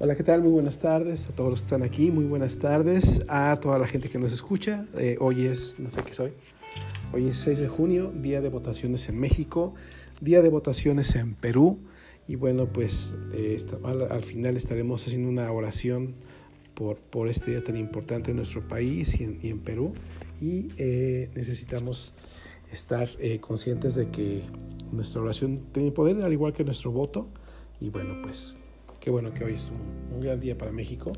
Hola, ¿qué tal? Muy buenas tardes a todos los que están aquí. Muy buenas tardes a toda la gente que nos escucha. Eh, hoy es, no sé qué soy. Hoy es 6 de junio, día de votaciones en México, día de votaciones en Perú. Y bueno, pues eh, al, final estaremos haciendo una oración por, por este día tan importante en nuestro país y en, y en Perú. Y eh, necesitamos estar conscientes de que nuestra oración tiene poder, al igual que nuestro voto. Y bueno, pues Qué bueno que hoy es un, gran día para México.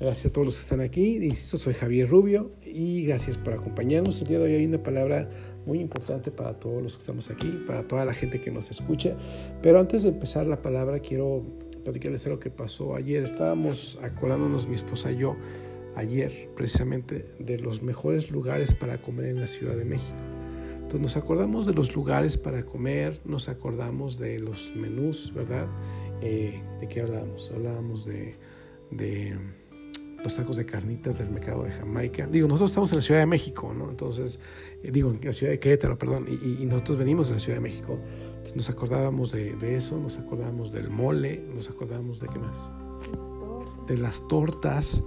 Gracias a todos los que están aquí. Insisto, soy Javier Rubio y gracias por acompañarnos. El día de hoy hay una palabra muy importante para todos los que estamos aquí, para toda la gente que nos escucha. Pero antes de empezar la palabra, quiero platicarles algo que pasó ayer. Estábamos acordándonos, mi esposa y yo, ayer precisamente, de los mejores lugares para comer en la Ciudad de México. Entonces nos acordamos de los lugares para comer, nos acordamos de los menús, ¿verdad? Eh, ¿De qué hablábamos? Hablábamos de, de, los sacos de carnitas del mercado de Jamaica. Digo, nosotros estamos en la Ciudad de México, ¿no? Entonces, eh, digo, en la Ciudad de Querétaro, perdón, y, nosotros venimos de la Ciudad de México. Entonces nos acordábamos de, de, eso, nos acordábamos del mole, nos acordábamos de qué más? De las tortas,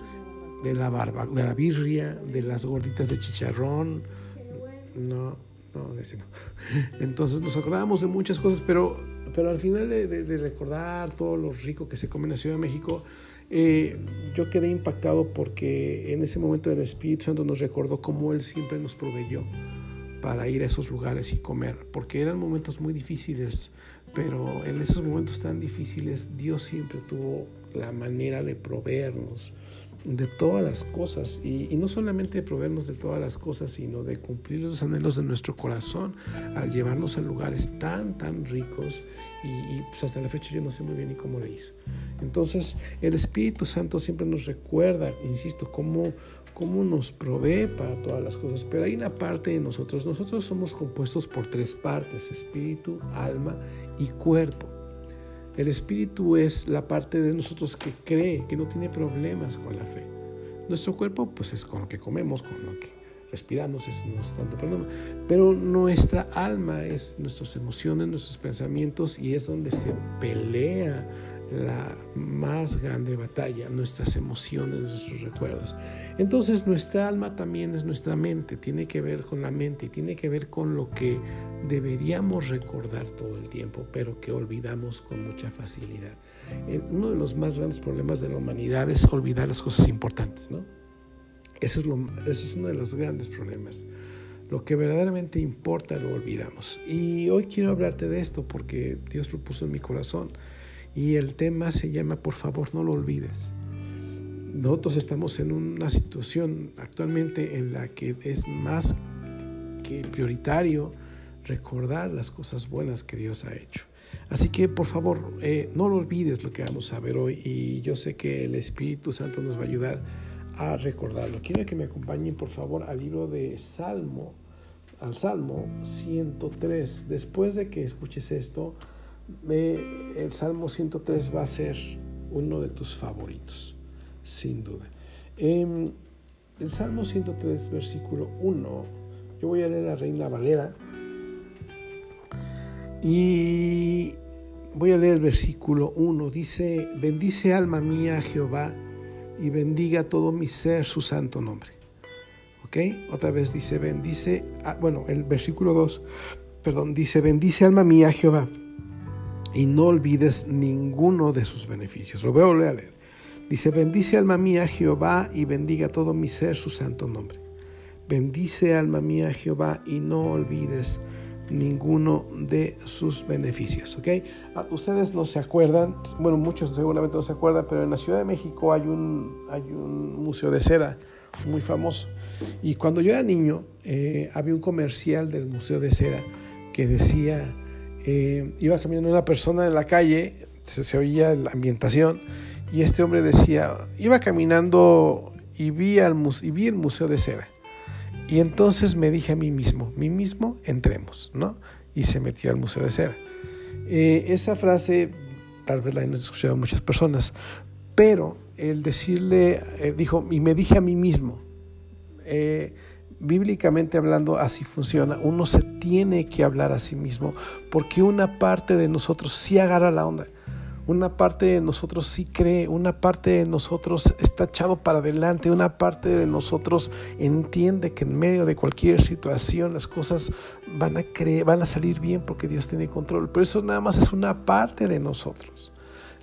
de la barba, de la birria, de las gorditas de chicharrón. No, no, ese no. Entonces nos acordábamos de muchas cosas, pero pero al final de, recordar todo lo rico que se come en la Ciudad de México, eh, yo quedé impactado porque en ese momento el Espíritu Santo nos recordó cómo Él siempre nos proveyó para ir a esos lugares y comer, porque eran momentos muy difíciles, pero en esos momentos tan difíciles Dios siempre tuvo la manera de proveernos de todas las cosas y, no solamente de proveernos de todas las cosas, sino de cumplir los anhelos de nuestro corazón al llevarnos a lugares tan, tan ricos y, pues hasta la fecha yo no sé muy bien ni cómo le hizo. Entonces el Espíritu Santo siempre nos recuerda, insisto, cómo, cómo nos provee para todas las cosas, pero hay una parte de nosotros, nosotros somos compuestos por tres partes, espíritu, alma y cuerpo. El espíritu es la parte de nosotros que cree, que no tiene problemas con la fe. Nuestro cuerpo, pues es con lo que comemos, con lo que respiramos, es tanto problema. Pero nuestra alma es nuestras emociones, nuestros pensamientos y es donde se pelea la más grande batalla, nuestras emociones, nuestros recuerdos. Entonces nuestra alma también es nuestra mente, tiene que ver con la mente y tiene que ver con lo que deberíamos recordar todo el tiempo, pero que olvidamos con mucha facilidad. Eh, uno de los más grandes problemas de la humanidad es olvidar las cosas importantes, ¿no? Eso es, lo, eso es uno de los grandes problemas. Lo que verdaderamente importa lo olvidamos. Y hoy quiero hablarte de esto porque Dios lo puso en mi corazón. Y el tema se llama Por favor no lo olvides. Nosotros estamos en una situación actualmente en la que es más que prioritario recordar las cosas buenas que Dios ha hecho. Así que por favor eh, no lo olvides lo que vamos a ver hoy y yo sé que el Espíritu Santo nos va a ayudar a recordarlo. Quiero que me acompañen por favor al libro de Salmo, al Salmo 103. Después de que escuches esto, el Salmo 103 va a ser uno de tus favoritos, sin duda. En el Salmo 103, versículo 1, yo voy a leer la Reina Valera y voy a leer el versículo 1. Dice, bendice alma mía Jehová y bendiga todo mi ser su santo nombre. ¿Ok? Otra vez dice, bendice, bueno, el versículo 2, perdón, dice, bendice alma mía Jehová y no olvides ninguno de sus beneficios. Lo voy a volver a leer. Dice, bendice alma mía Jehová y bendiga todo mi ser su santo nombre. Bendice alma mía Jehová y no olvides ninguno de sus beneficios. ¿ok? Ah, ustedes no se acuerdan, bueno, muchos seguramente no se acuerdan, pero en la Ciudad de México hay un, hay un museo de cera muy famoso. Y cuando yo era niño, eh, había un comercial del Museo de Cera que decía, eh, iba caminando una persona en la calle, se, oía la ambientación, y este hombre decía, iba caminando y vi, el Museo de Cera. Y entonces me dije a mí mismo, mí mismo, entremos, ¿no? Y se metió al Museo de Cera. Eh, esa frase tal vez la han escuchado muchas personas, pero el decirle, eh, dijo, y me dije a mí mismo, bíblicamente hablando así funciona. Uno se tiene que hablar a sí mismo porque una parte de nosotros sí agarra la onda. una parte de nosotros sí cree, una parte de nosotros está echado para adelante, una parte de nosotros entiende que en medio de cualquier situación las cosas van a, creer, van a salir bien porque Dios tiene control. Pero eso nada más es una parte de nosotros.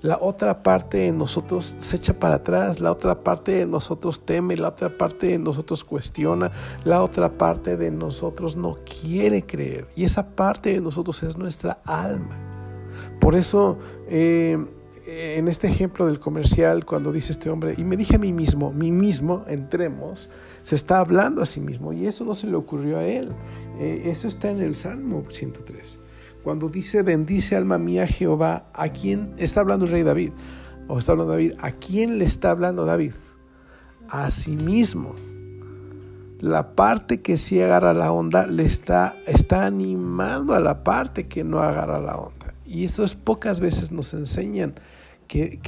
La otra parte de nosotros se echa para atrás, la otra parte de nosotros teme, la otra parte de nosotros cuestiona, la otra parte de nosotros no quiere creer. Y esa parte de nosotros es nuestra alma. Por eso, eh, en este ejemplo del comercial, cuando dice este hombre, y me dije a mí mismo, mí mismo, entremos, se está hablando a sí mismo, y eso no se le ocurrió a él. Eh, eso está en el Salmo 103. Cuando dice, bendice alma mía Jehová, ¿a quién está hablando el rey David? O está hablando David, ¿a quién le está hablando David? A sí mismo. La parte que sí agarra la onda le está, animando a la parte que no agarra la onda. Y eso es pocas veces nos enseñan que,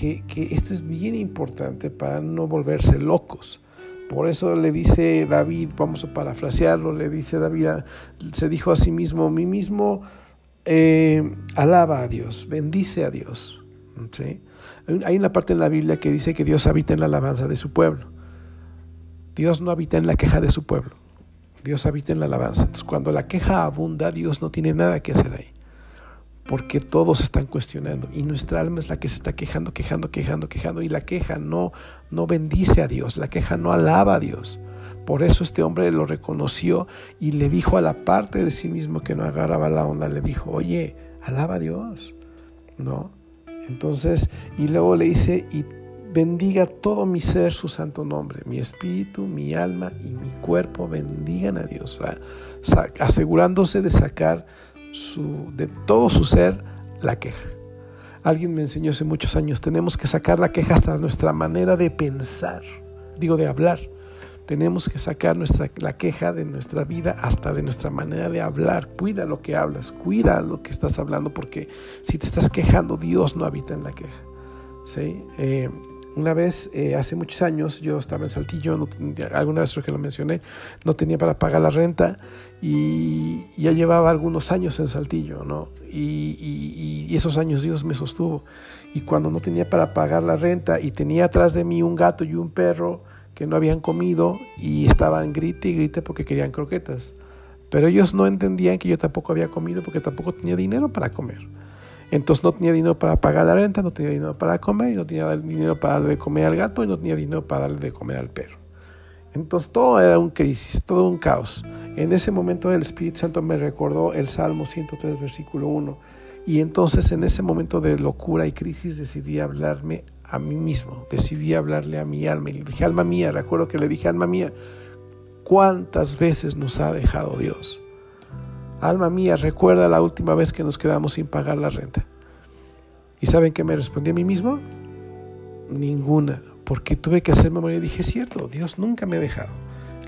esto es bien importante para no volverse locos. Por eso le dice David, vamos a parafrasearlo, le dice David, se dijo a sí mismo, mí mismo eh, alaba a Dios, bendice a Dios. Hay una parte en la Biblia que dice que Dios habita en la alabanza de su pueblo. Dios no habita en la queja de su pueblo. Dios habita en la alabanza. Entonces, cuando la queja abunda, Dios no tiene nada que hacer ahí porque todos están cuestionando y nuestra alma es la que se está quejando, quejando, quejando, quejando y la queja no no bendice a Dios, la queja no alaba a Dios. Por eso este hombre lo reconoció y le dijo a la parte de sí mismo que no agarraba la onda, le dijo, "Oye, alaba a Dios." ¿No? Entonces, y luego le dice, "Y bendiga todo mi ser su santo nombre, mi espíritu, mi alma y mi cuerpo bendigan a Dios, asegurándose de sacar de todo su ser la queja. Alguien me enseñó hace muchos años, tenemos que sacar la queja hasta nuestra manera de pensar, digo de hablar. Tenemos que sacar nuestra, la queja de nuestra vida hasta de nuestra manera de hablar. Cuida lo que hablas, cuida lo que estás hablando, porque si te estás quejando, Dios no habita en la queja. ¿sí? Eh, una vez, eh, hace muchos años, yo estaba en Saltillo, no alguna vez creo que lo mencioné, no tenía para pagar la renta y ya llevaba algunos años en Saltillo, ¿no? Y, y, esos años Dios me sostuvo. Y cuando no tenía para pagar la renta y tenía atrás de mí un gato y un perro que no habían comido y estaban grite y grite porque querían croquetas. Pero ellos no entendían que yo tampoco había comido porque tampoco tenía dinero para comer. Entonces no tenía dinero para pagar la renta, no tenía dinero para comer, y no tenía dinero para darle de comer al gato y no tenía dinero para darle de comer al perro. Entonces todo era un crisis, todo un caos. En ese momento el Espíritu Santo me recordó el Salmo 103, versículo 1. Y entonces en ese momento de locura y crisis decidí hablarme a mí mismo, decidí hablarle a mi alma. Y le dije, alma mía, recuerdo que le dije, alma mía, ¿cuántas veces nos ha dejado Dios? Alma mía, recuerda la última vez que nos quedamos sin pagar la renta. ¿Y saben qué me respondí a mí mismo? Ninguna, porque tuve que hacer memoria y dije, cierto, Dios nunca me ha dejado.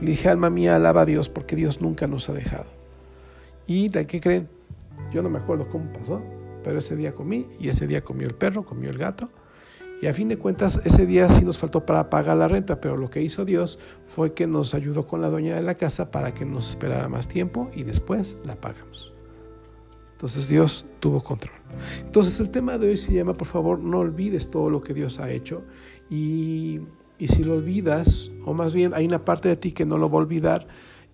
Le dije, alma mía, alaba a Dios porque Dios nunca nos ha dejado. ¿Y de qué creen? Yo no me acuerdo cómo pasó, pero ese día comí y ese día comió el perro, comió el gato y a fin de cuentas, ese día sí nos faltó para pagar la renta, pero lo que hizo Dios fue que nos ayudó con la dueña de la casa para que nos esperara más tiempo y después la pagamos. Entonces Dios tuvo control. Entonces el tema de hoy se llama, por favor, no olvides todo lo que Dios ha hecho. Y, si lo olvidas, o más bien hay una parte de ti que no lo va a olvidar,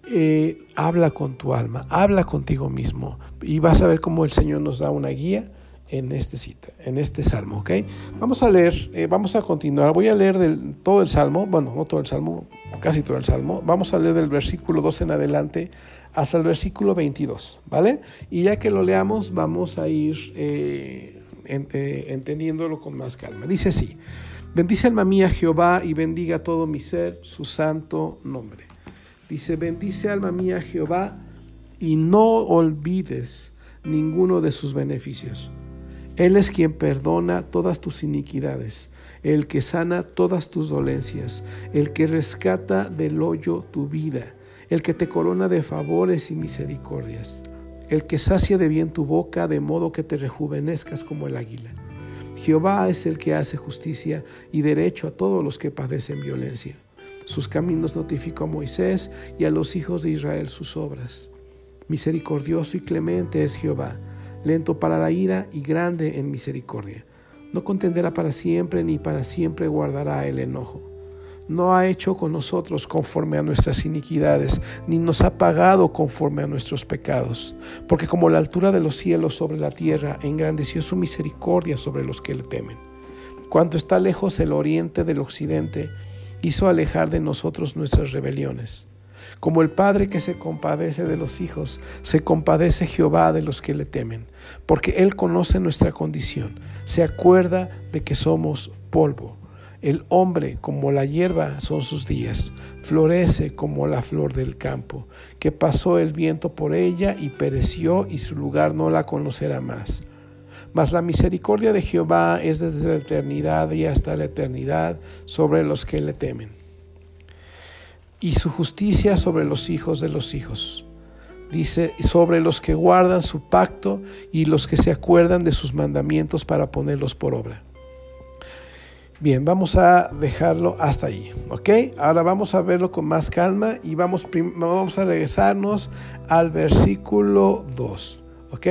eh, habla con tu alma, habla contigo mismo y vas a ver cómo el Señor nos da una guía en este cita, en este salmo, ¿ok? Vamos a leer, eh, vamos a continuar. Voy a leer todo el salmo, bueno, no todo el salmo, casi todo el salmo. Vamos a leer del versículo 2 en adelante hasta el versículo 22, ¿vale? Y ya que lo leamos, vamos a ir eh, eh, entendiéndolo con más calma. Dice así: Bendice alma mía Jehová y bendiga todo mi ser su santo nombre. Dice: Bendice alma mía Jehová y no olvides ninguno de sus beneficios él es quien perdona todas tus iniquidades, el que sana todas tus dolencias, el que rescata del hoyo tu vida, el que te corona de favores y misericordias, el que sacia de bien tu boca de modo que te rejuvenezcas como el águila. Jehová es el que hace justicia y derecho a todos los que padecen violencia. Sus caminos notificó a Moisés y a los hijos de Israel sus obras. Misericordioso y clemente es Jehová lento para la ira y grande en misericordia. No contenderá para siempre, ni para siempre guardará el enojo. No ha hecho con nosotros conforme a nuestras iniquidades, ni nos ha pagado conforme a nuestros pecados. Porque como la altura de los cielos sobre la tierra, engrandeció su misericordia sobre los que le temen. Cuanto está lejos el oriente del occidente, hizo alejar de nosotros nuestras rebeliones. Como el Padre que se compadece de los hijos, se compadece Jehová de los que le temen, porque Él conoce nuestra condición, se acuerda de que somos polvo. El hombre como la hierba son sus días, florece como la flor del campo, que pasó el viento por ella y pereció y su lugar no la conocerá más. Mas la misericordia de Jehová es desde la eternidad y hasta la eternidad sobre los que le temen y su justicia sobre los hijos de los hijos. Dice, sobre los que guardan su pacto y los que se acuerdan de sus mandamientos para ponerlos por obra. Bien, vamos a dejarlo hasta allí, ¿ok? Ahora vamos a verlo con más calma y vamos, vamos a regresarnos al versículo 2, ¿ok?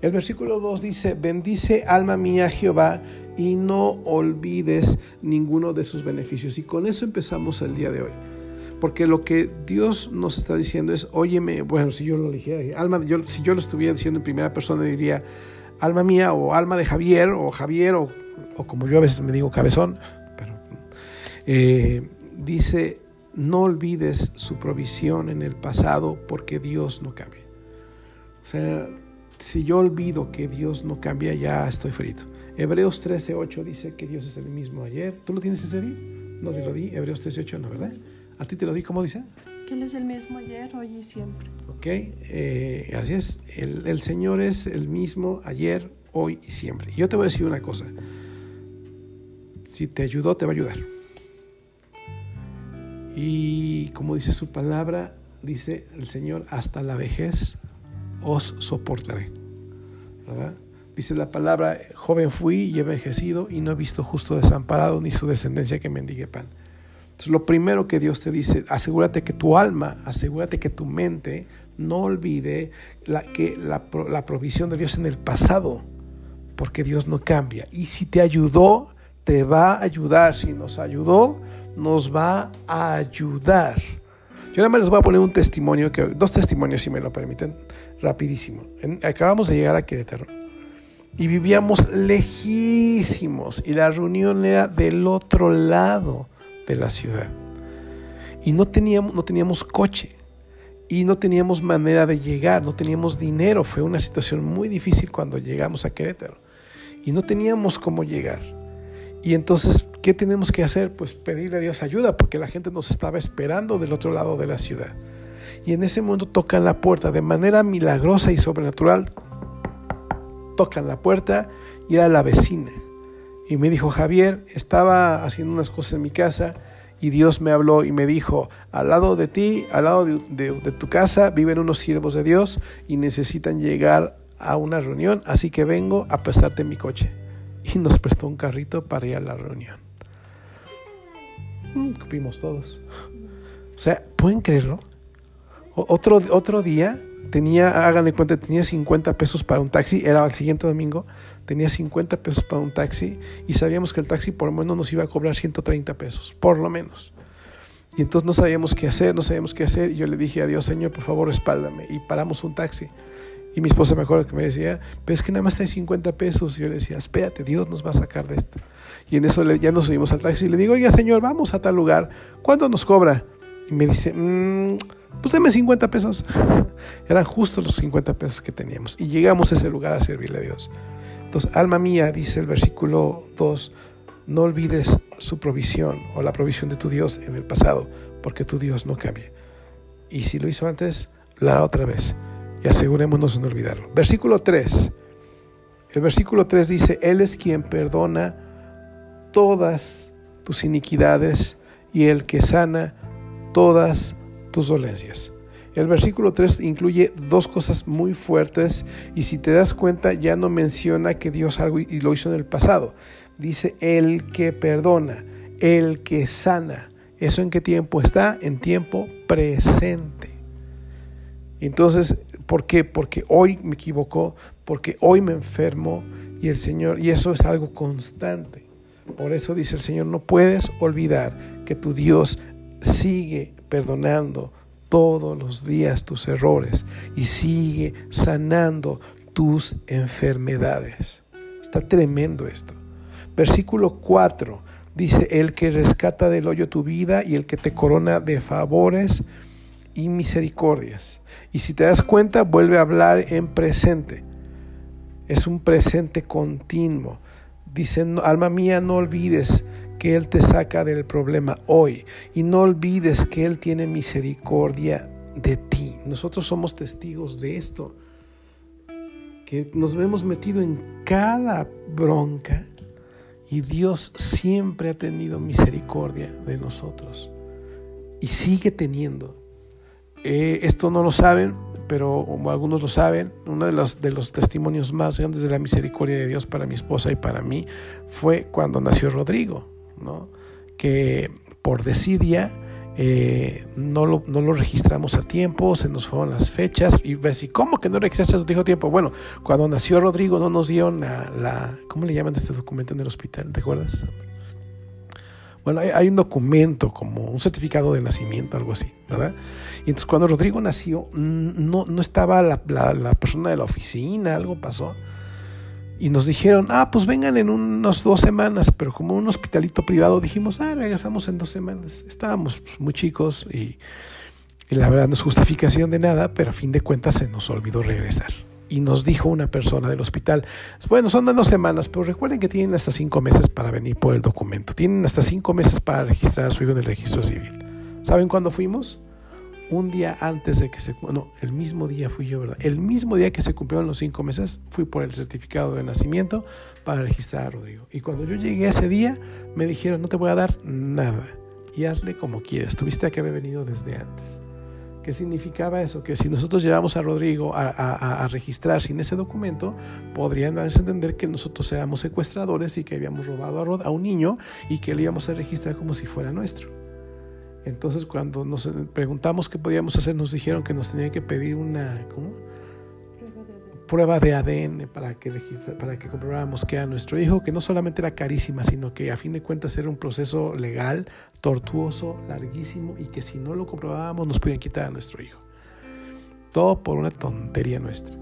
El versículo 2 dice, bendice alma mía Jehová y no olvides ninguno de sus beneficios. Y con eso empezamos el día de hoy. Porque lo que Dios nos está diciendo es, óyeme, bueno, si yo lo dijera, alma, si yo lo estuviera diciendo en primera persona, diría, alma mía o alma de Javier o Javier o, como yo a veces me digo cabezón, pero eh, dice, no olvides su provisión en el pasado porque Dios no cambia. O sea, si yo olvido que Dios no cambia, ya estoy frito. Hebreos 13:8 dice que Dios es el mismo ayer. ¿Tú lo tienes ese día? No te lo di, Hebreos 13:8, ¿no, verdad? A ti te lo di, ¿cómo dice? Que Él es el mismo ayer, hoy y siempre. Ok, eh, así es. El, Señor es el mismo ayer, hoy y siempre. Y yo te voy a decir una cosa. Si te ayudó, te va a ayudar. Y como dice su palabra, dice el Señor, hasta la vejez os soportaré. ¿Verdad? Dice la palabra, joven fui y he envejecido y no he visto justo desamparado ni su descendencia que mendigue pan. Entonces, lo primero que Dios te dice, asegúrate que tu alma, asegúrate que tu mente no olvide la, que la, la provisión de Dios en el pasado, porque Dios no cambia. Y si te ayudó, te va a ayudar. Si nos ayudó, nos va a ayudar. Yo nada más les voy a poner un testimonio, que, dos testimonios si me lo permiten, rapidísimo. acabamos de llegar a Querétaro y vivíamos lejísimos y la reunión era del otro lado de la ciudad. Y no teníamos, no teníamos coche y no teníamos manera de llegar, no teníamos dinero. Fue una situación muy difícil cuando llegamos a Querétaro y no teníamos cómo llegar. Y entonces, ¿qué tenemos que hacer? Pues pedirle a Dios ayuda porque la gente nos estaba esperando del otro lado de la ciudad. Y en ese momento tocan la puerta de manera milagrosa y sobrenatural. Tocan la puerta y era la vecina y me dijo, Javier, estaba haciendo unas cosas en mi casa y Dios me habló y me dijo, al lado de ti, al lado de, tu casa, viven unos siervos de Dios y necesitan llegar a una reunión, así que vengo a prestarte mi coche. Y nos prestó un carrito para ir a la reunión. Mm, cupimos todos. O sea, ¿pueden creerlo? otro, otro día tenía, hagan de cuenta, tenía 50 pesos para un taxi, era el siguiente domingo, tenía 50 pesos para un taxi y sabíamos que el taxi por lo menos nos iba a cobrar 130 pesos, por lo menos. Y entonces no sabíamos qué hacer, no sabíamos qué hacer. Y yo le dije a Dios, Señor, por favor, respáldame. Y paramos un taxi. Y mi esposa me acuerdo que me decía, pero es que nada más hay 50 pesos. Y yo le decía, espérate, Dios nos va a sacar de esto. Y en eso ya nos subimos al taxi y le digo, oiga, Señor, vamos a tal lugar. ¿Cuánto nos cobra? Y me dice, mmm, pues deme 50 pesos. Eran justo los 50 pesos que teníamos. Y llegamos a ese lugar a servirle a Dios. Entonces, alma mía, dice el versículo 2, no olvides su provisión o la provisión de tu Dios en el pasado, porque tu Dios no cambia. Y si lo hizo antes, la otra vez. Y asegurémonos de no olvidarlo. Versículo 3. El versículo 3 dice, Él es quien perdona todas tus iniquidades y el que sana todas tus dolencias. El versículo 3 incluye dos cosas muy fuertes y si te das cuenta ya no menciona que Dios algo y lo hizo en el pasado. Dice el que perdona, el que sana. ¿Eso en qué tiempo está? En tiempo presente. Entonces, ¿por qué? Porque hoy me equivocó, porque hoy me enfermo, Y el Señor, y eso es algo constante. Por eso dice el Señor, no puedes olvidar que tu Dios sigue perdonando todos los días tus errores y sigue sanando tus enfermedades. Está tremendo esto. Versículo 4 dice, el que rescata del hoyo tu vida y el que te corona de favores y misericordias. Y si te das cuenta, vuelve a hablar en presente. Es un presente continuo. Dice, alma mía, no olvides que Él te saca del problema hoy. Y no olvides que Él tiene misericordia de ti. Nosotros somos testigos de esto, que nos hemos metido en cada bronca y Dios siempre ha tenido misericordia de nosotros. Y sigue teniendo. Eh, esto no lo saben, pero como algunos lo saben, uno de los testimonios más grandes de la misericordia de Dios para mi esposa y para mí fue cuando nació Rodrigo, que por desidia eh, no, lo, no, lo, registramos a tiempo, se nos fueron las fechas y ves, ¿y cómo que no registraste a tu tiempo? Bueno, cuando nació Rodrigo no nos dieron la, la ¿cómo le llaman a este documento en el hospital? ¿Te acuerdas? Bueno, hay, un documento como un certificado de nacimiento, algo así, ¿verdad? Y entonces cuando Rodrigo nació, no, no estaba la, la, persona de la oficina, algo pasó. Y nos dijeron, ah, pues vengan en unas dos semanas, pero como un hospitalito privado dijimos, ah, regresamos en dos semanas. Estábamos pues, muy chicos y, y la verdad no es justificación de nada, pero a fin de cuentas se nos olvidó regresar y nos dijo una persona del hospital, bueno, son dos semanas, pero recuerden que tienen hasta cinco meses para venir por el documento, tienen hasta cinco meses para registrar a su hijo en el registro civil. ¿Saben cuándo fuimos? Un día antes de que se... No, el mismo día fui yo, ¿verdad? El mismo día que se cumplieron los cinco meses, fui por el certificado de nacimiento para registrar a Rodrigo. Y cuando yo llegué ese día, me dijeron, no te voy a dar nada. Y hazle como quieras. Tuviste que haber venido desde antes. ¿Qué significaba eso? Que si nosotros llevamos a Rodrigo a, registrar sin ese documento, podrían darse a entender que nosotros éramos secuestradores y que habíamos robado a, a un niño y que le íbamos a registrar como si fuera nuestro. Entonces cuando nos preguntamos qué podíamos hacer, nos dijeron que nos tenían que pedir una, ¿cómo? prueba de ADN para que, para que comprobáramos que era nuestro hijo, que no solamente era carísima, sino que a fin de cuentas era un proceso legal, tortuoso, larguísimo y que si no lo comprobábamos nos podían quitar a nuestro hijo. Todo por una tontería nuestra.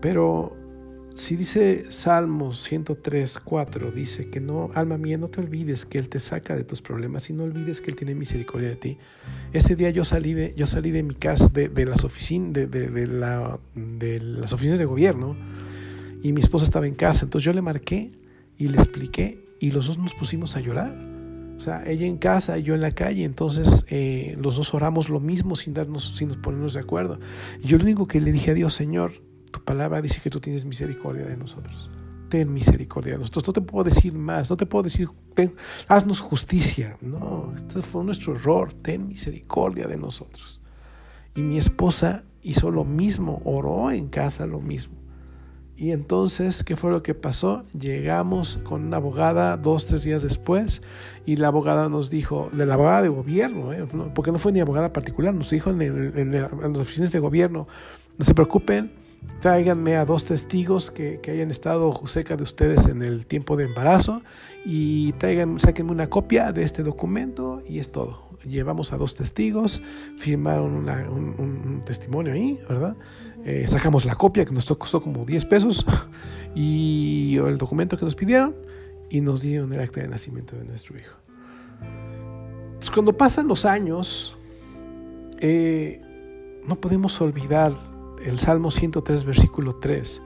Pero si dice Salmos 103, 4, dice que no, alma mía, no te olvides que Él te saca de tus problemas y no olvides que Él tiene misericordia de ti. Ese día yo salí de, yo salí de mi casa, de, las oficinas, de, de, la, de las oficinas de gobierno, y mi esposa estaba en casa. Entonces yo le marqué y le expliqué, y los dos nos pusimos a llorar. O sea, ella en casa y yo en la calle. Entonces eh, los dos oramos lo mismo sin darnos, sin ponernos de acuerdo. Y yo lo único que le dije a Dios, Señor, tu palabra dice que tú tienes misericordia de nosotros. Ten misericordia de nosotros. No te puedo decir más, no te puedo decir, haznos justicia. No, este fue nuestro error. Ten misericordia de nosotros. Y mi esposa hizo lo mismo, oró en casa lo mismo. Y entonces, ¿qué fue lo que pasó? Llegamos con una abogada dos, tres días después y la abogada nos dijo, de la abogada de gobierno, ¿eh? porque no fue ni abogada particular, nos dijo en, en las oficinas de gobierno, no se preocupen, tráiganme a dos testigos que, hayan estado cerca de ustedes en el tiempo de embarazo y traigan, sáquenme una copia de este documento y es todo. Llevamos a dos testigos, firmaron un, testimonio ahí, ¿verdad? Eh, sacamos la copia que nos costó como 10 pesos y el documento que nos pidieron y nos dieron el acta de nacimiento de nuestro hijo. Cuando pasan los años, eh, no podemos olvidar el Salmo 103, versículo 3,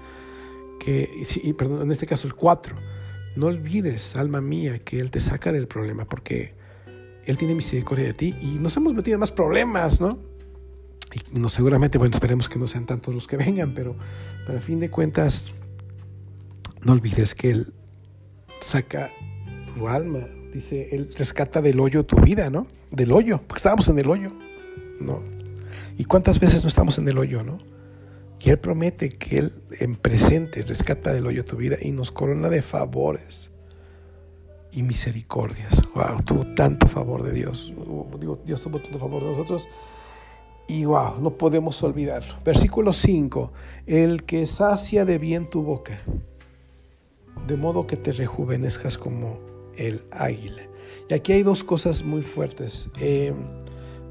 que, y, perdón, en este caso el 4, no olvides, alma mía, que Él te saca del problema, porque Él tiene misericordia de ti y nos hemos metido en más problemas, ¿no? Y no, seguramente, bueno, esperemos que no sean tantos los que vengan, pero, pero a fin de cuentas, no olvides que Él saca tu alma, dice, Él rescata del hoyo tu vida, ¿no? Del hoyo, porque estábamos en el hoyo, ¿no? ¿Y cuántas veces no estamos en el hoyo, ¿no? Y Él promete que Él en presente rescata del hoyo tu vida y nos corona de favores y misericordias. Wow, tuvo tanto favor de Dios. Digo, Dios tuvo tanto favor de nosotros. Y wow, no podemos olvidarlo. Versículo 5. El que sacia de bien tu boca de modo que te rejuvenezcas como el águila. Y aquí hay dos cosas muy fuertes. Eh,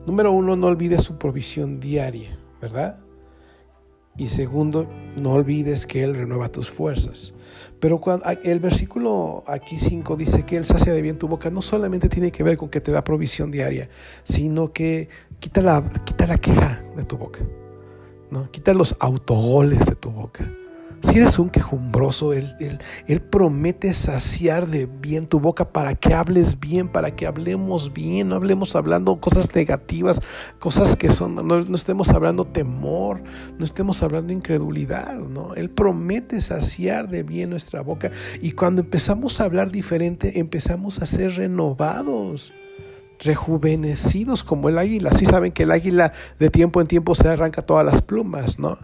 número uno, no olvides su provisión diaria, ¿verdad? Y segundo, no olvides que Él renueva tus fuerzas. Pero cuando, el versículo aquí 5 dice que Él sacia de bien tu boca, no solamente tiene que ver con que te da provisión diaria, sino que quita la, quita la queja de tu boca, ¿no? quita los autogoles de tu boca. Si eres un quejumbroso, él, él, promete saciar de bien tu boca para que hables bien, para que hablemos bien, no hablemos hablando cosas negativas, cosas que son, no, no estemos hablando temor, no estemos hablando incredulidad, ¿no? Él promete saciar de bien nuestra boca y cuando empezamos a hablar diferente, empezamos a ser renovados rejuvenecidos como el águila. Sí saben que el águila de tiempo en tiempo se arranca todas las plumas, ¿no?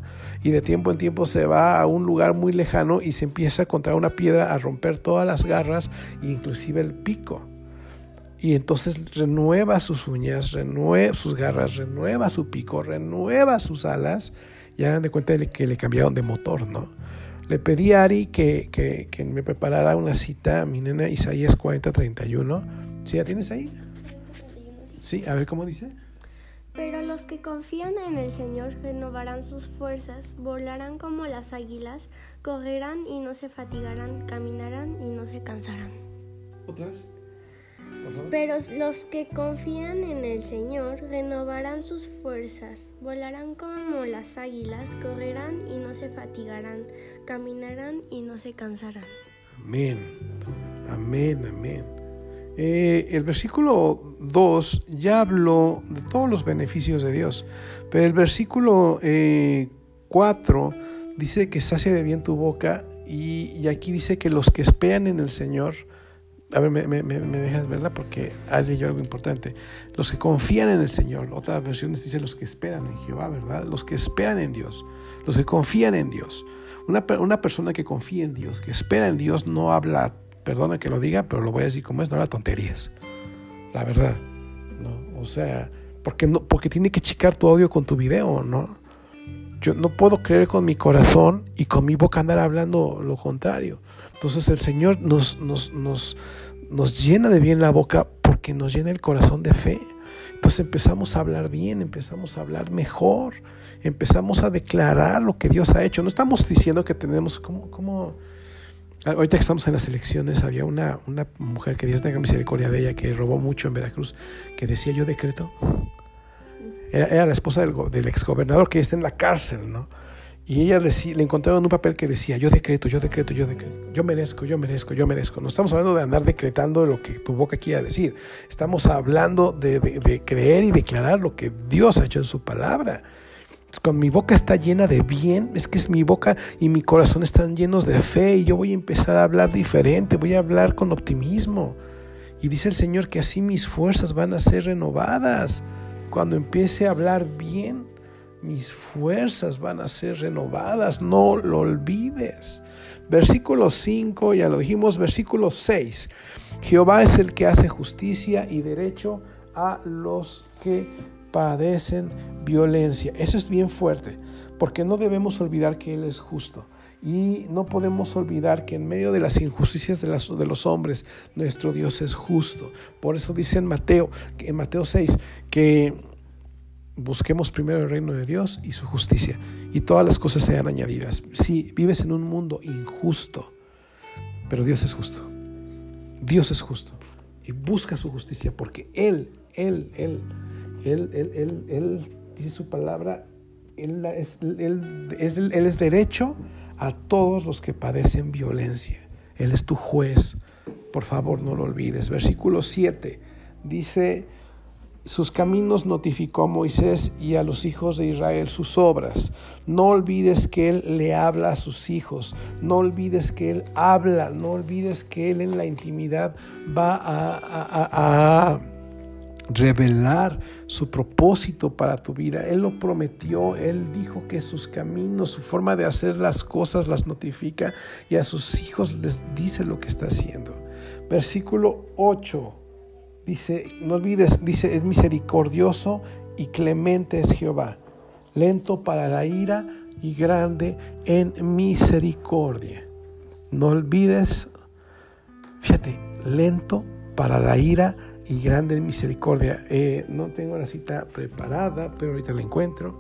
y de tiempo en tiempo se va a un lugar muy lejano y se empieza contra una piedra a romper todas las garras inclusive el pico. Y entonces renueva sus uñas, renueva sus garras, renueva su pico, renueva sus alas. Ya dan de cuenta que le cambiaron de motor, ¿no? Le pedí a Ari que, que, me preparara una cita a mi nena Isaías 40:31. ¿Sí la tienes ahí? Sí, a ver cómo dice. Pero los que confían en el Señor renovarán sus fuerzas, volarán como las águilas, correrán y no se fatigarán, caminarán y no se cansarán. ¿Otras? Pero los que confían en el Señor renovarán sus fuerzas, volarán como las águilas, correrán y no se fatigarán, caminarán y no se cansarán. Amén, amén, amén. Eh, el versículo 2 ya habló de todos los beneficios de Dios, pero el versículo 4 eh, dice que sacia de bien tu boca y, aquí dice que los que esperan en el Señor, a ver, me, dejas verla porque hay leyó algo importante, los que confían en el Señor, otras versiones dice los que esperan en Jehová, ¿verdad? Los que esperan en Dios, los que confían en Dios. Una, una persona que confía en Dios, que espera en Dios, no habla perdona que lo diga, pero lo voy a decir como es, no era tonterías. La verdad. ¿no? O sea, porque, no, porque tiene que checar tu audio con tu video, ¿no? Yo no puedo creer con mi corazón y con mi boca andar hablando lo contrario. Entonces el Señor nos, nos, nos, nos llena de bien la boca porque nos llena el corazón de fe. Entonces empezamos a hablar bien, empezamos a hablar mejor, empezamos a declarar lo que Dios ha hecho. No estamos diciendo que tenemos como... como Ahorita que estamos en las elecciones, había una, una mujer que Dios tenga misericordia de ella, que robó mucho en Veracruz, que decía yo decreto. Era, la esposa del, del exgobernador que está en la cárcel, ¿no? Y ella le encontraron un papel que decía, yo decreto, yo decreto, yo decreto, yo merezco, yo merezco, yo merezco. No estamos hablando de andar decretando lo que tu boca quiera decir. Estamos hablando de, de creer y declarar lo que Dios ha hecho en su palabra. Cuando mi boca está llena de bien, es que es mi boca y mi corazón están llenos de fe y yo voy a empezar a hablar diferente, voy a hablar con optimismo. Y dice el Señor que así mis fuerzas van a ser renovadas. Cuando empiece a hablar bien, mis fuerzas van a ser renovadas, no lo olvides. Versículo 5, ya lo dijimos, versículo 6. Jehová es el que hace justicia y derecho a los que padecen violencia. Eso es bien fuerte, porque no debemos olvidar que Él es justo. Y no podemos olvidar que en medio de las injusticias de, de, los hombres, nuestro Dios es justo. Por eso dice en Mateo, en Mateo 6, que busquemos primero el reino de Dios y su justicia, y todas las cosas sean añadidas. Si vives en un mundo injusto, pero Dios es justo. Dios es justo. Y busca su justicia, porque Él, Él, Él él, él, dice su palabra, él es, él, es, derecho a todos los que padecen violencia. Él es tu juez. Por favor, no lo olvides. Versículo 7 dice, sus caminos notificó a Moisés y a los hijos de Israel sus obras. No olvides que Él le habla a sus hijos. No olvides que Él habla. No olvides que Él en la intimidad va a revelar su propósito para tu vida. Él lo prometió, Él dijo que sus caminos, su forma de hacer las cosas las notifica y a sus hijos les dice lo que está haciendo. Versículo 8 dice, no olvides, dice, es misericordioso y clemente es Jehová, lento para la ira y grande en misericordia. No olvides, fíjate, lento para la ira y grande en misericordia. Eh, no tengo la cita preparada, pero ahorita la encuentro.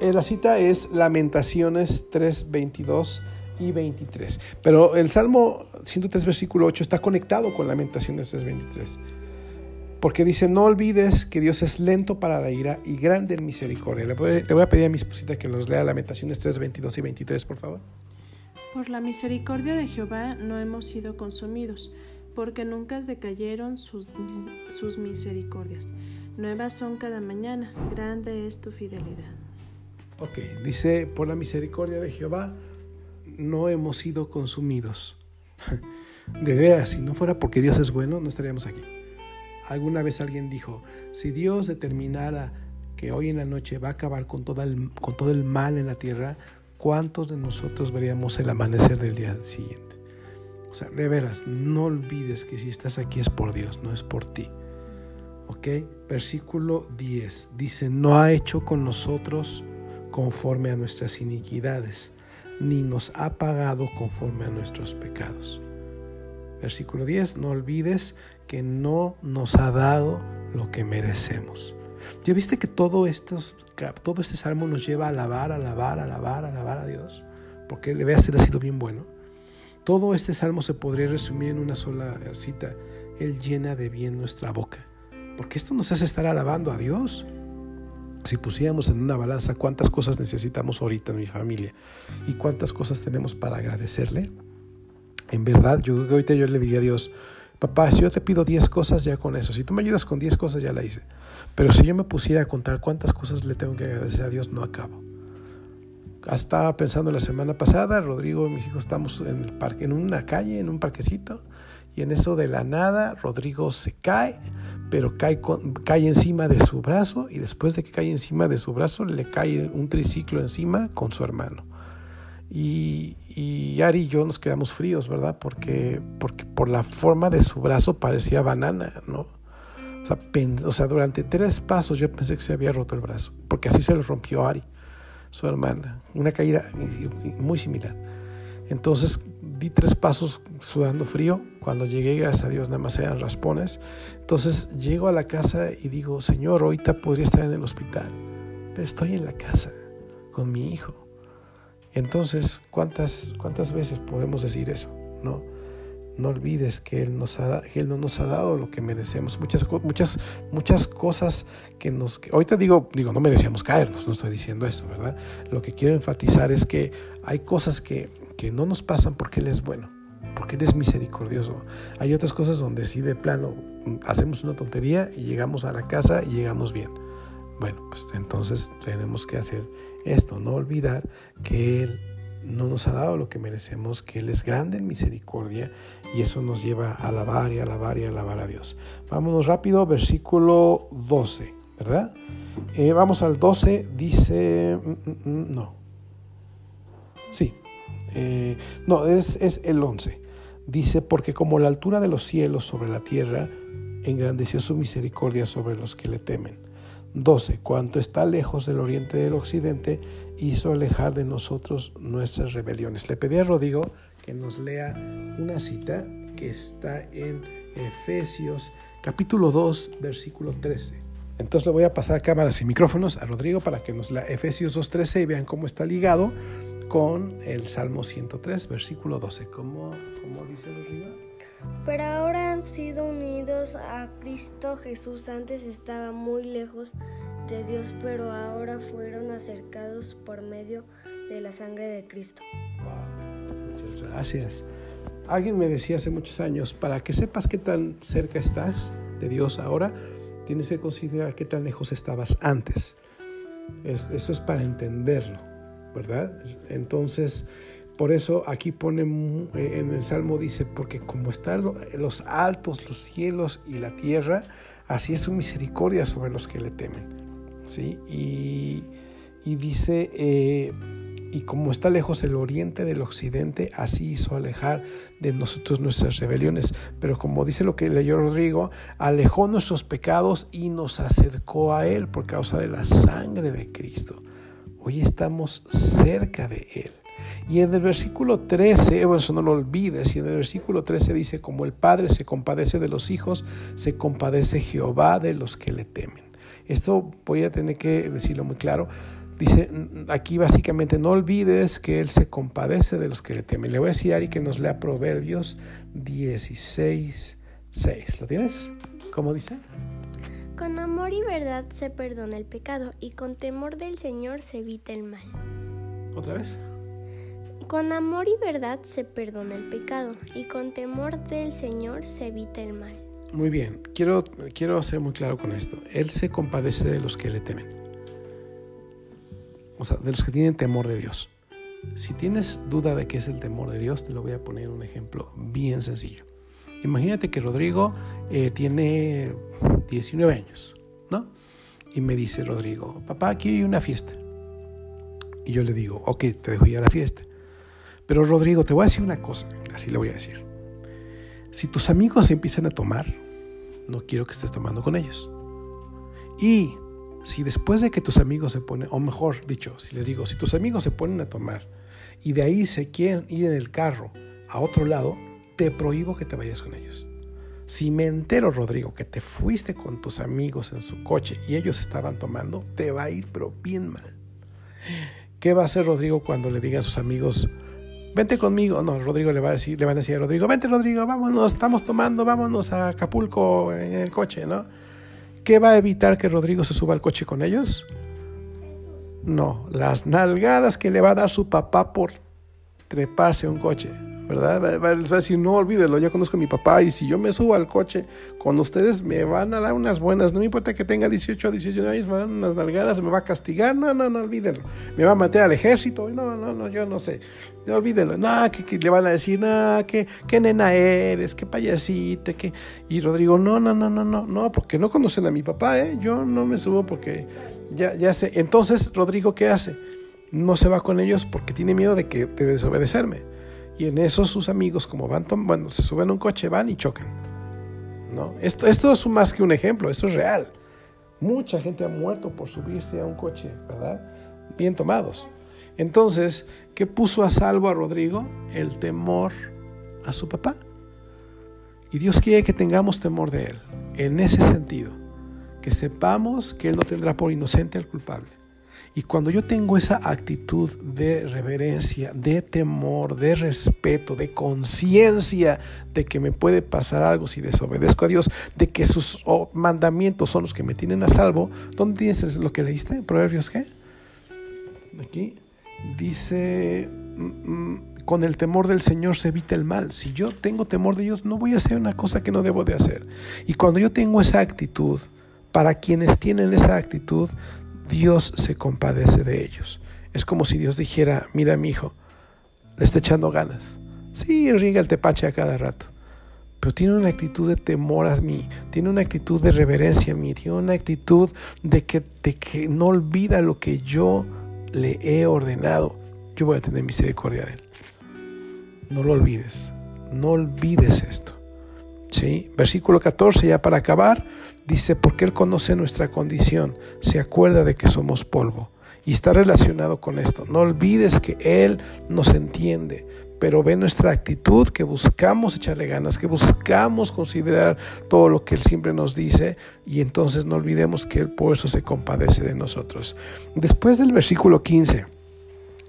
Eh, la cita es Lamentaciones 3, 22 y 23. Pero el Salmo 103, versículo 8 está conectado con Lamentaciones 3, 23. Porque dice, no olvides que Dios es lento para la ira y grande en misericordia. Le voy, a pedir a mi esposita que los lea Lamentaciones 3, 22 y 23, por favor. Por la misericordia de Jehová no hemos sido consumidos porque nunca decayeron sus, sus misericordias. Nuevas son cada mañana, grande es tu fidelidad. Ok, dice, por la misericordia de Jehová no hemos sido consumidos. De veras, si no fuera porque Dios es bueno, no estaríamos aquí. Alguna vez alguien dijo, si Dios determinara que hoy en la noche va a acabar con, el, con todo el mal en la tierra, ¿cuántos de nosotros veríamos el amanecer del día siguiente? O sea, de veras, no olvides que si estás aquí es por Dios, no es por ti. ¿Ok? Versículo 10 dice, no ha hecho con nosotros conforme a nuestras iniquidades, ni nos ha pagado conforme a nuestros pecados. Versículo 10, no olvides que no nos ha dado lo que merecemos. ¿Ya viste que todo, estos, todo este salmo nos lleva a alabar, alabar, alabar, alabar a Dios? Porque le ve a ser ha sido bien bueno. Todo este salmo se podría resumir en una sola cita. Él llena de bien nuestra boca. Porque esto nos hace estar alabando a Dios. Si pusiéramos en una balanza cuántas cosas necesitamos ahorita en mi familia y cuántas cosas tenemos para agradecerle, en verdad yo ahorita yo le diría a Dios, papá, si yo te pido 10 cosas ya con eso, si tú me ayudas con 10 cosas ya la hice. Pero si yo me pusiera a contar cuántas cosas le tengo que agradecer a Dios, no acabo. Estaba pensando la semana pasada, Rodrigo y mis hijos estamos en el parque, en una calle, en un parquecito, y en eso de la nada, Rodrigo se cae, pero cae, cae encima de su brazo, y después de que cae encima de su brazo, le cae un triciclo encima con su hermano. Y, Ari y yo nos quedamos fríos, ¿verdad? Porque, por la forma de su brazo parecía banana, ¿no? O sea, durante tres pasos yo pensé que se había roto el brazo, porque así se le rompió Ari su hermana, una caída muy similar. Entonces di tres pasos sudando frío. Cuando llegué, gracias a Dios, nada más eran raspones. Entonces llego a la casa y digo, Señor, ahorita podría estar en el hospital, pero estoy en la casa con mi hijo. Entonces, ¿cuántas, cuántas veces podemos decir eso? ¿No? No olvides que Él, nos ha, Él no nos ha dado lo que merecemos. Muchas, muchas, muchas cosas que nos... ahorita digo, digo, no merecíamos caernos, no estoy diciendo eso, ¿verdad? Lo que quiero enfatizar es que hay cosas que, que no nos pasan porque Él es bueno, porque Él es misericordioso. Hay otras cosas donde sí de plano hacemos una tontería y llegamos a la casa y llegamos bien. Bueno, pues entonces tenemos que hacer esto, no olvidar que Él no nos ha dado lo que merecemos, que Él es grande en misericordia y eso nos lleva a alabar y alabar y alabar a Dios. Vámonos rápido, versículo 12, ¿verdad? Eh, vamos al 12, dice, mm, mm, mm, no, sí, eh, no, es, es el 11. Dice, porque como la altura de los cielos sobre la tierra, engrandeció su misericordia sobre los que le temen. 12. Cuanto está lejos del oriente del occidente, hizo alejar de nosotros nuestras rebeliones. Le pedí a Rodrigo que nos lea una cita que está en Efesios capítulo 2, versículo 13. Entonces le voy a pasar cámaras y micrófonos a Rodrigo para que nos lea Efesios 2.13 y vean cómo está ligado con el Salmo 103, versículo 12. ¿Cómo, cómo dice Rodrigo? Pero ahora han sido unidos a Cristo Jesús. Antes estaba muy lejos de Dios, pero ahora fueron acercados por medio de la sangre de Cristo. Gracias. Alguien me decía hace muchos años, para que sepas qué tan cerca estás de Dios ahora, tienes que considerar qué tan lejos estabas antes. eso es para entenderlo, ¿verdad? Entonces, por eso aquí pone eh, en el Salmo dice, porque como están los altos, los cielos y la tierra, así es su misericordia sobre los que le temen. ¿sí? Y, dice, eh, y como está lejos el oriente del occidente, así hizo alejar de nosotros nuestras rebeliones. Pero como dice lo que leyó Rodrigo, alejó nuestros pecados y nos acercó a Él por causa de la sangre de Cristo. Hoy estamos cerca de Él. Y en el versículo 13, bueno, eso no lo olvides, y en el versículo 13 dice, como el Padre se compadece de los hijos, se compadece Jehová de los que le temen. Esto voy a tener que decirlo muy claro. Dice aquí básicamente, no olvides que Él se compadece de los que le temen. Le voy a decir a Ari que nos lea Proverbios 16, 6. ¿Lo tienes? ¿Cómo dice? Con amor y verdad se perdona el pecado y con temor del Señor se evita el mal. ¿Otra vez? Con amor y verdad se perdona el pecado y con temor del Señor se evita el mal. Muy bien, quiero, quiero ser muy claro con esto. Él se compadece de los que le temen. O sea, de los que tienen temor de Dios. Si tienes duda de qué es el temor de Dios, te lo voy a poner un ejemplo bien sencillo. Imagínate que Rodrigo eh, tiene 19 años, ¿no? Y me dice Rodrigo, papá, aquí hay una fiesta. Y yo le digo, ok, te dejo ir a la fiesta. Pero Rodrigo, te voy a decir una cosa, así le voy a decir. Si tus amigos empiezan a tomar, no quiero que estés tomando con ellos. Y si después de que tus amigos se ponen, o mejor dicho, si les digo, si tus amigos se ponen a tomar y de ahí se quieren ir en el carro a otro lado, te prohíbo que te vayas con ellos. Si me entero, Rodrigo, que te fuiste con tus amigos en su coche y ellos estaban tomando, te va a ir pero bien mal. ¿Qué va a hacer Rodrigo cuando le digan a sus amigos, vente conmigo? No, Rodrigo le va a decir, le van a decir a Rodrigo, vente Rodrigo, vámonos, estamos tomando, vámonos a Acapulco en el coche, ¿no? ¿Qué va a evitar que Rodrigo se suba al coche con ellos? No, las nalgadas que le va a dar su papá por treparse a un coche. ¿Verdad? Les va a decir, no olvídelo, yo conozco a mi papá y si yo me subo al coche con ustedes me van a dar unas buenas, no me importa que tenga 18 o 18 años, me van a dar unas nalgadas, me va a castigar, no, no, no olvídenlo, me va a meter al ejército, no, no, no, yo no sé, no olvídenlo, no, que, le van a decir, no, que, qué nena eres, qué payasita, que... Y Rodrigo, no, no, no, no, no, no, porque no conocen a mi papá, ¿eh? yo no me subo porque ya, ya sé. Entonces, Rodrigo, ¿qué hace? No se va con ellos porque tiene miedo de que de desobedecerme. Y en eso sus amigos, como van, bueno, se suben a un coche, van y chocan. ¿no? Esto, esto es más que un ejemplo, esto es real. Mucha gente ha muerto por subirse a un coche, ¿verdad? Bien tomados. Entonces, ¿qué puso a salvo a Rodrigo? El temor a su papá. Y Dios quiere que tengamos temor de Él. En ese sentido, que sepamos que Él no tendrá por inocente al culpable y cuando yo tengo esa actitud de reverencia, de temor, de respeto, de conciencia de que me puede pasar algo si desobedezco a Dios, de que sus mandamientos son los que me tienen a salvo, ¿dónde tienes lo que leíste? Proverbios qué? Aquí dice, mm, mm, con el temor del Señor se evita el mal. Si yo tengo temor de Dios, no voy a hacer una cosa que no debo de hacer. Y cuando yo tengo esa actitud, para quienes tienen esa actitud, Dios se compadece de ellos. Es como si Dios dijera, mira mi hijo, le está echando ganas. Sí, riega el tepache a cada rato, pero tiene una actitud de temor a mí, tiene una actitud de reverencia a mí, tiene una actitud de que, de que no olvida lo que yo le he ordenado. Yo voy a tener misericordia de él. No lo olvides, no olvides esto. ¿Sí? Versículo 14, ya para acabar, dice, porque Él conoce nuestra condición, se acuerda de que somos polvo. Y está relacionado con esto. No olvides que Él nos entiende, pero ve nuestra actitud, que buscamos echarle ganas, que buscamos considerar todo lo que Él siempre nos dice, y entonces no olvidemos que Él por eso se compadece de nosotros. Después del versículo 15,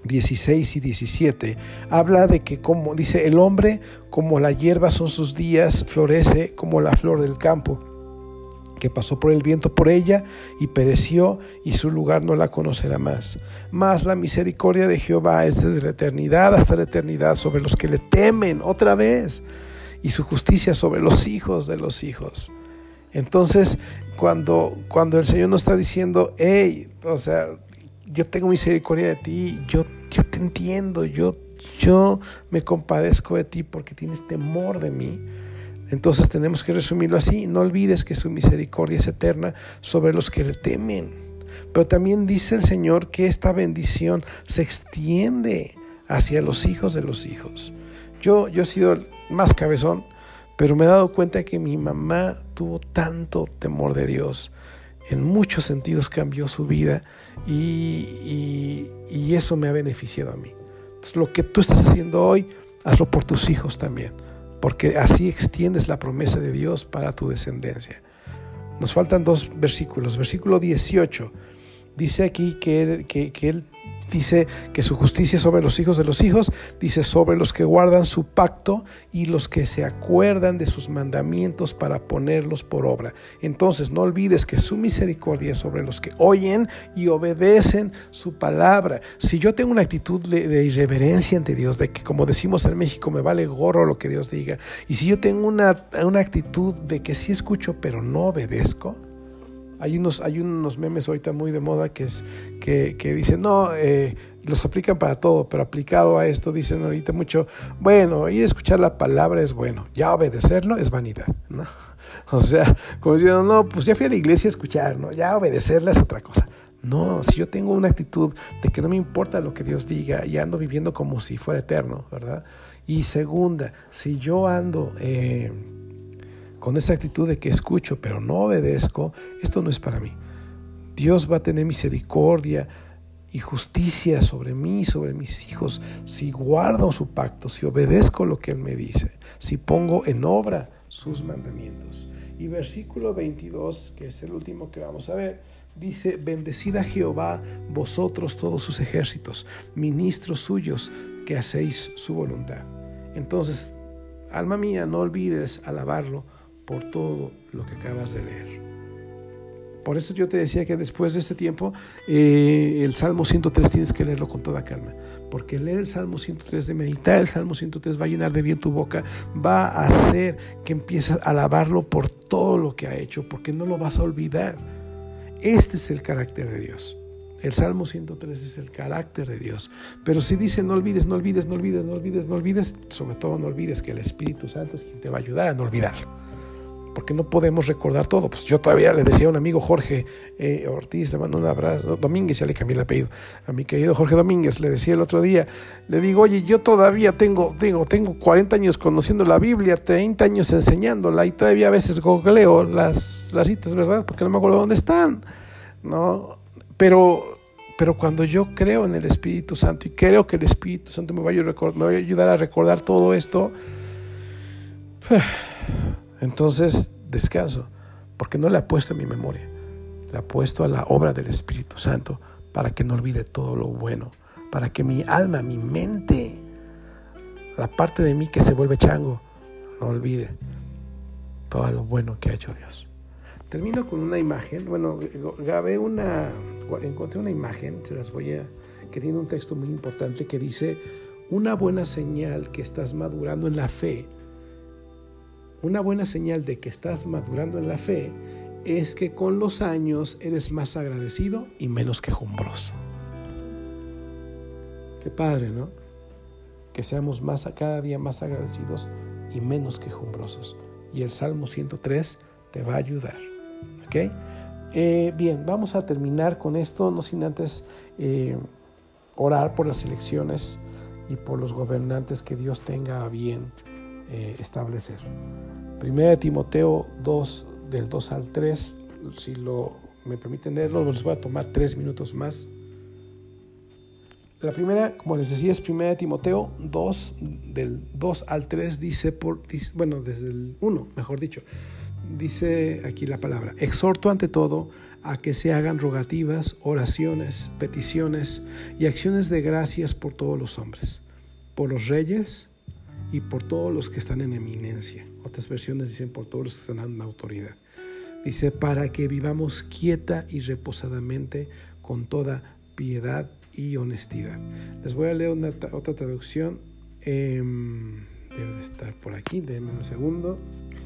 16 y 17, habla de que como dice el hombre, como la hierba son sus días, florece como la flor del campo, que pasó por el viento por ella y pereció y su lugar no la conocerá más. Mas la misericordia de Jehová es desde la eternidad hasta la eternidad sobre los que le temen otra vez y su justicia sobre los hijos de los hijos. Entonces, cuando, cuando el Señor nos está diciendo, hey, o sea, yo tengo misericordia de ti, yo, yo te entiendo, yo, yo me compadezco de ti porque tienes temor de mí. Entonces tenemos que resumirlo así, no olvides que su misericordia es eterna sobre los que le temen. Pero también dice el Señor que esta bendición se extiende hacia los hijos de los hijos. Yo, yo he sido más cabezón, pero me he dado cuenta que mi mamá tuvo tanto temor de Dios en muchos sentidos cambió su vida y, eso me ha beneficiado a mí. lo que tú estás haciendo hoy, hazlo por tus hijos también, porque así extiendes la promesa de Dios para tu descendencia. Nos faltan dos versículos. Versículo 18 dice aquí que que, él dice que su justicia sobre los hijos de los hijos, dice sobre los que guardan su pacto y los que se acuerdan de sus mandamientos para ponerlos por obra. Entonces no olvides que su misericordia es sobre los que oyen y obedecen su palabra. Si yo tengo una actitud de, irreverencia ante Dios, de que como decimos en México me vale gorro lo que Dios diga, y si yo tengo una, una actitud de que sí escucho pero no obedezco, hay unos, hay unos memes ahorita muy de moda que, es, que, que dicen, no, eh, los aplican para todo, pero aplicado a esto dicen ahorita mucho, bueno, y escuchar la palabra es bueno, ya obedecerlo es vanidad, ¿no? O sea, como diciendo, no, pues ya fui a la iglesia a escuchar, ¿no? Ya obedecerla es otra cosa. No, si yo tengo una actitud de que no me importa lo que Dios diga y ando viviendo como si fuera eterno, ¿verdad? Y segunda, si yo ando... Eh, con esa actitud de que escucho pero no obedezco, esto no es para mí. Dios va a tener misericordia y justicia sobre mí, sobre mis hijos, si guardo su pacto, si obedezco lo que Él me dice, si pongo en obra sus mandamientos. Y versículo 22, que es el último que vamos a ver, dice, bendecida Jehová vosotros todos sus ejércitos, ministros suyos que hacéis su voluntad. Entonces, alma mía, no olvides alabarlo por todo lo que acabas de leer. Por eso yo te decía que después de este tiempo, eh, el Salmo 103 tienes que leerlo con toda calma, porque leer el Salmo 103, de meditar el Salmo 103 va a llenar de bien tu boca, va a hacer que empieces a alabarlo por todo lo que ha hecho, porque no lo vas a olvidar. Este es el carácter de Dios. El Salmo 103 es el carácter de Dios. Pero si dice no olvides, no olvides, no olvides, no olvides, no olvides, sobre todo no olvides que el Espíritu Santo es quien te va a ayudar a no olvidarlo porque no podemos recordar todo. Pues yo todavía le decía a un amigo Jorge eh, Ortiz, le mando un abrazo, Domínguez, ya le cambié el apellido, a mi querido Jorge Domínguez, le decía el otro día, le digo, oye, yo todavía tengo, tengo, tengo 40 años conociendo la Biblia, 30 años enseñándola y todavía a veces googleo las, las citas, ¿verdad? Porque no me acuerdo dónde están, ¿no? Pero, pero cuando yo creo en el Espíritu Santo y creo que el Espíritu Santo me va a, me va a ayudar a recordar todo esto, entonces descanso, porque no le apuesto a mi memoria, le apuesto a la obra del Espíritu Santo para que no olvide todo lo bueno, para que mi alma, mi mente, la parte de mí que se vuelve chango, no olvide todo lo bueno que ha hecho Dios. Termino con una imagen, bueno, grabé una, encontré una imagen, se las voy a, que tiene un texto muy importante que dice, una buena señal que estás madurando en la fe una buena señal de que estás madurando en la fe es que con los años eres más agradecido y menos quejumbroso. Qué padre, ¿no? Que seamos más cada día más agradecidos y menos quejumbrosos. Y el Salmo 103 te va a ayudar. ¿Ok? Eh, bien, vamos a terminar con esto, no sin antes eh, orar por las elecciones y por los gobernantes que Dios tenga a bien eh, establecer. Primera de Timoteo 2, del 2 al 3, si lo, me permiten leerlo, les voy a tomar tres minutos más. La primera, como les decía, es Primera de Timoteo 2, del 2 al 3, dice, por, bueno, desde el 1, mejor dicho, dice aquí la palabra, exhorto ante todo a que se hagan rogativas, oraciones, peticiones y acciones de gracias por todos los hombres, por los reyes, y por todos los que están en eminencia. Otras versiones dicen por todos los que están en autoridad. Dice, para que vivamos quieta y reposadamente con toda piedad y honestidad. Les voy a leer una, otra traducción. Em, debe de estar por aquí, denme un segundo.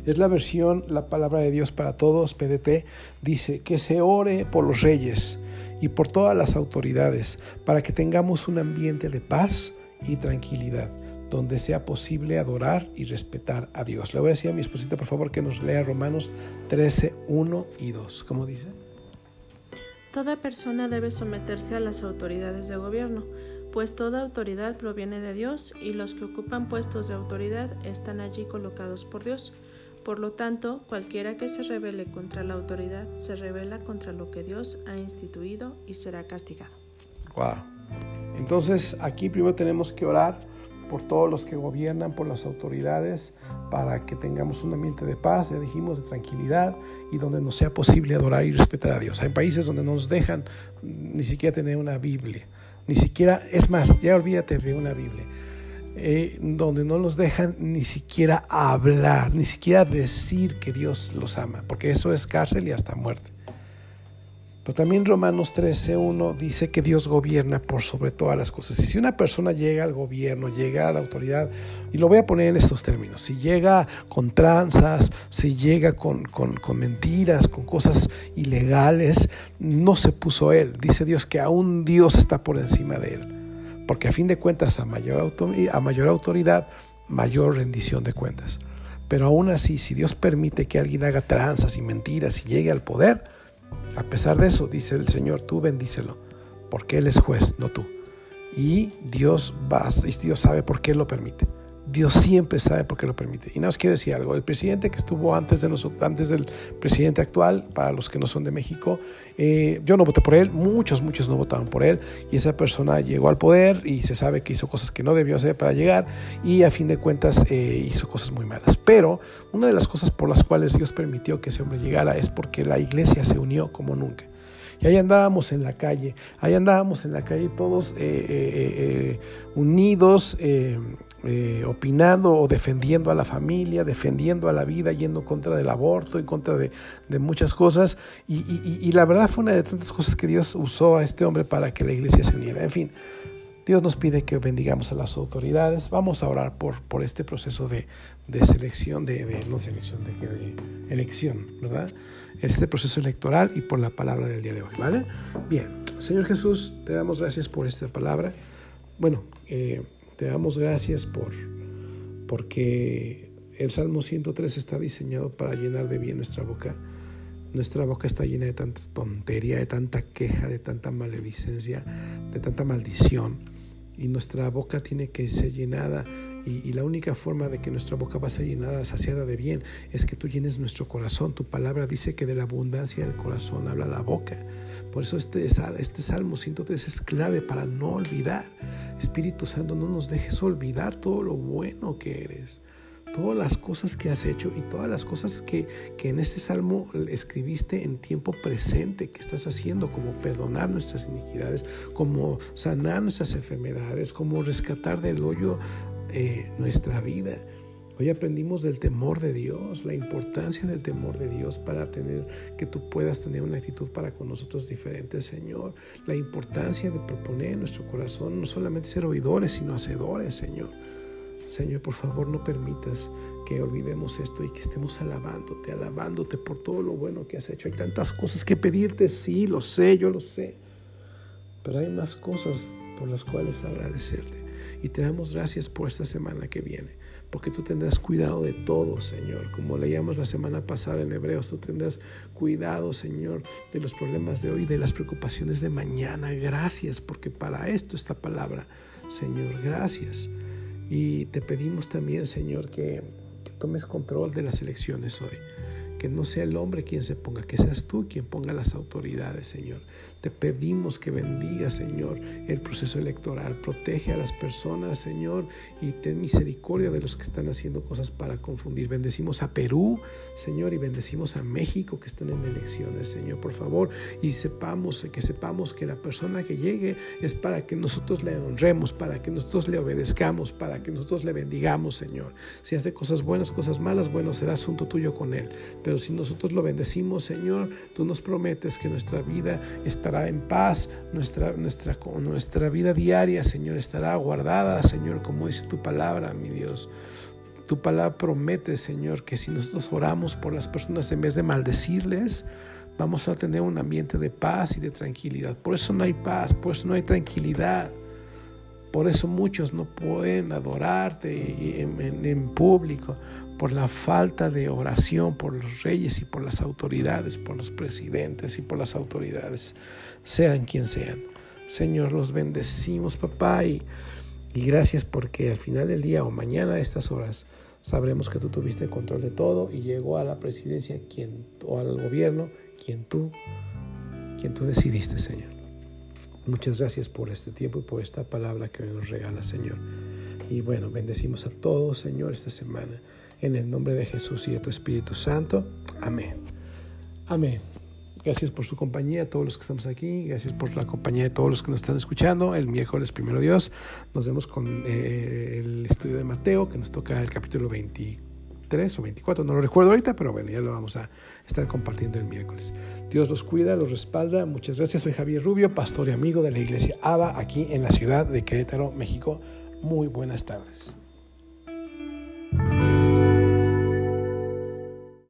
Es la versión La Palabra de Dios para Todos, PDT. Dice, que se ore por los reyes y por todas las autoridades, para que tengamos un ambiente de paz y tranquilidad donde sea posible adorar y respetar a Dios. Le voy a decir a mi esposita, por favor, que nos lea Romanos 13, 1 y 2. ¿Cómo dice? Toda persona debe someterse a las autoridades de gobierno, pues toda autoridad proviene de Dios y los que ocupan puestos de autoridad están allí colocados por Dios. Por lo tanto, cualquiera que se rebele contra la autoridad se rebela contra lo que Dios ha instituido y será castigado. Wow. Entonces aquí primero tenemos que orar por todos los que gobiernan, por las autoridades, para que tengamos un ambiente de paz, ya dijimos, de tranquilidad y donde nos sea posible adorar y respetar a Dios. Hay países donde no nos dejan ni siquiera tener una Biblia, ni siquiera, es más, ya olvídate de una Biblia. Eh, donde no los dejan ni siquiera hablar, ni siquiera decir que Dios los ama, porque eso es cárcel y hasta muerte. Pero también Romanos 13.1 dice que Dios gobierna por sobre todas las cosas. Y si una persona llega al gobierno, llega a la autoridad, y lo voy a poner en estos términos, si llega con tranzas, si llega con, con, mentiras, con cosas ilegales, no se puso él. Dice Dios que aún Dios está por encima de él. Porque a fin de cuentas, a mayor, a mayor autoridad, mayor rendición de cuentas. Pero aún así, si Dios permite que alguien haga tranzas y mentiras y llegue al poder, a pesar de eso, dice el Señor, tú bendícelo, porque Él es juez, no tú. Y Dios, Dios sabe por qué lo permite. Dios siempre sabe por qué lo permite. Y nada os quiero decir algo. El presidente que estuvo antes, de nosotros, antes del presidente actual, para los que no son de México, eh, yo no voté por él, muchos, muchos no votaron por él. Y esa persona llegó al poder y se sabe que hizo cosas que no debió hacer para llegar y a fin de cuentas eh, hizo cosas muy malas. Pero una de las cosas por las cuales Dios permitió que ese hombre llegara es porque la iglesia se unió como nunca. Y ahí andábamos en la calle, ahí andábamos en la calle todos eh, unidos, eh, opinando o defendiendo a la familia, defendiendo a la vida, yendo contra del aborto, en contra de, muchas cosas. Y, la verdad fue una de tantas cosas que Dios usó a este hombre para que la iglesia se uniera. En fin, Dios nos pide que bendigamos a las autoridades. Vamos a orar por, por este proceso de, selección, de, no selección, de, de, elección, ¿verdad? Este proceso electoral y por la palabra del día de hoy, ¿vale? Bien, Señor Jesús, te damos gracias por esta palabra. Bueno, eh, te damos gracias por porque el Salmo 103 está diseñado para llenar de bien nuestra boca. Nuestra boca está llena de tanta tontería, de tanta queja, de tanta maledicencia, de tanta maldición. Y nuestra boca tiene que ser llenada y, la única forma de que nuestra boca va a ser llenada, saciada de bien, es que tú llenes nuestro corazón. Tu palabra dice que de la abundancia del corazón habla la boca. Por eso este, este Salmo 103 es clave para no olvidar. Espíritu Santo, no nos dejes olvidar todo lo bueno que eres todas las cosas que has hecho y todas las cosas que, en este salmo escribiste en tiempo presente, que estás haciendo, como perdonar nuestras iniquidades, como sanar nuestras enfermedades, como rescatar del hoyo eh, nuestra vida. Hoy aprendimos del temor de Dios, la importancia del temor de Dios para tener que tú puedas tener una actitud para con nosotros diferente, Señor. La importancia de proponer en nuestro corazón no solamente ser oidores, sino hacedores, Señor. Señor, por favor, no permitas que olvidemos esto y que estemos alabándote, alabándote por todo lo bueno que has hecho. Hay tantas cosas que pedirte, sí, lo sé, yo lo sé. Pero hay más cosas por las cuales agradecerte. Y te damos gracias por esta semana que viene, porque tú tendrás cuidado de todo, Señor. Como leíamos la semana pasada en Hebreos, tú tendrás cuidado, Señor, de los problemas de hoy, de las preocupaciones de mañana. Gracias, porque para esto esta palabra, Señor, gracias. Y te pedimos también, Señor, que, que tomes control de las elecciones hoy que no sea el hombre quien se ponga, que seas tú quien ponga las autoridades, Señor. Te pedimos que bendiga, Señor, el proceso electoral. Protege a las personas, Señor, y ten misericordia de los que están haciendo cosas para confundir. Bendecimos a Perú, Señor, y bendecimos a México que están en elecciones, Señor, por favor. Y sepamos, que sepamos que la persona que llegue es para que nosotros le honremos, para que nosotros le obedezcamos, para que nosotros le bendigamos, Señor. Si hace cosas buenas, cosas malas, bueno, será asunto tuyo con Él. Si nosotros lo bendecimos, Señor, tú nos prometes que nuestra vida estará en paz, nuestra, nuestra, nuestra vida diaria, Señor, estará guardada, Señor, como dice tu palabra, mi Dios. Tu palabra promete, Señor, que si nosotros oramos por las personas en vez de maldecirles, vamos a tener un ambiente de paz y de tranquilidad. Por eso no hay paz, por eso no hay tranquilidad. Por eso muchos no pueden adorarte en, público, por la falta de oración por los reyes y por las autoridades, por los presidentes y por las autoridades, sean quien sean. Señor, los bendecimos, papá, y, y gracias porque al final del día o mañana a estas horas sabremos que tú tuviste el control de todo y llegó a la presidencia quien, o al gobierno quien tú, quien tú decidiste, Señor. Muchas gracias por este tiempo y por esta palabra que hoy nos regala, Señor. Y bueno, bendecimos a todos, Señor, esta semana. En el nombre de Jesús y de tu Espíritu Santo. Amén. Amén. Gracias por su compañía, a todos los que estamos aquí. Gracias por la compañía de todos los que nos están escuchando. El miércoles, primero Dios, nos vemos con eh, el estudio de Mateo, que nos toca el capítulo 24 o 24, no lo recuerdo ahorita, pero bueno, ya lo vamos a estar compartiendo el miércoles. Dios los cuida, los respalda. Muchas gracias. Soy Javier Rubio, pastor y amigo de la iglesia ABA aquí en la ciudad de Querétaro, México. Muy buenas tardes.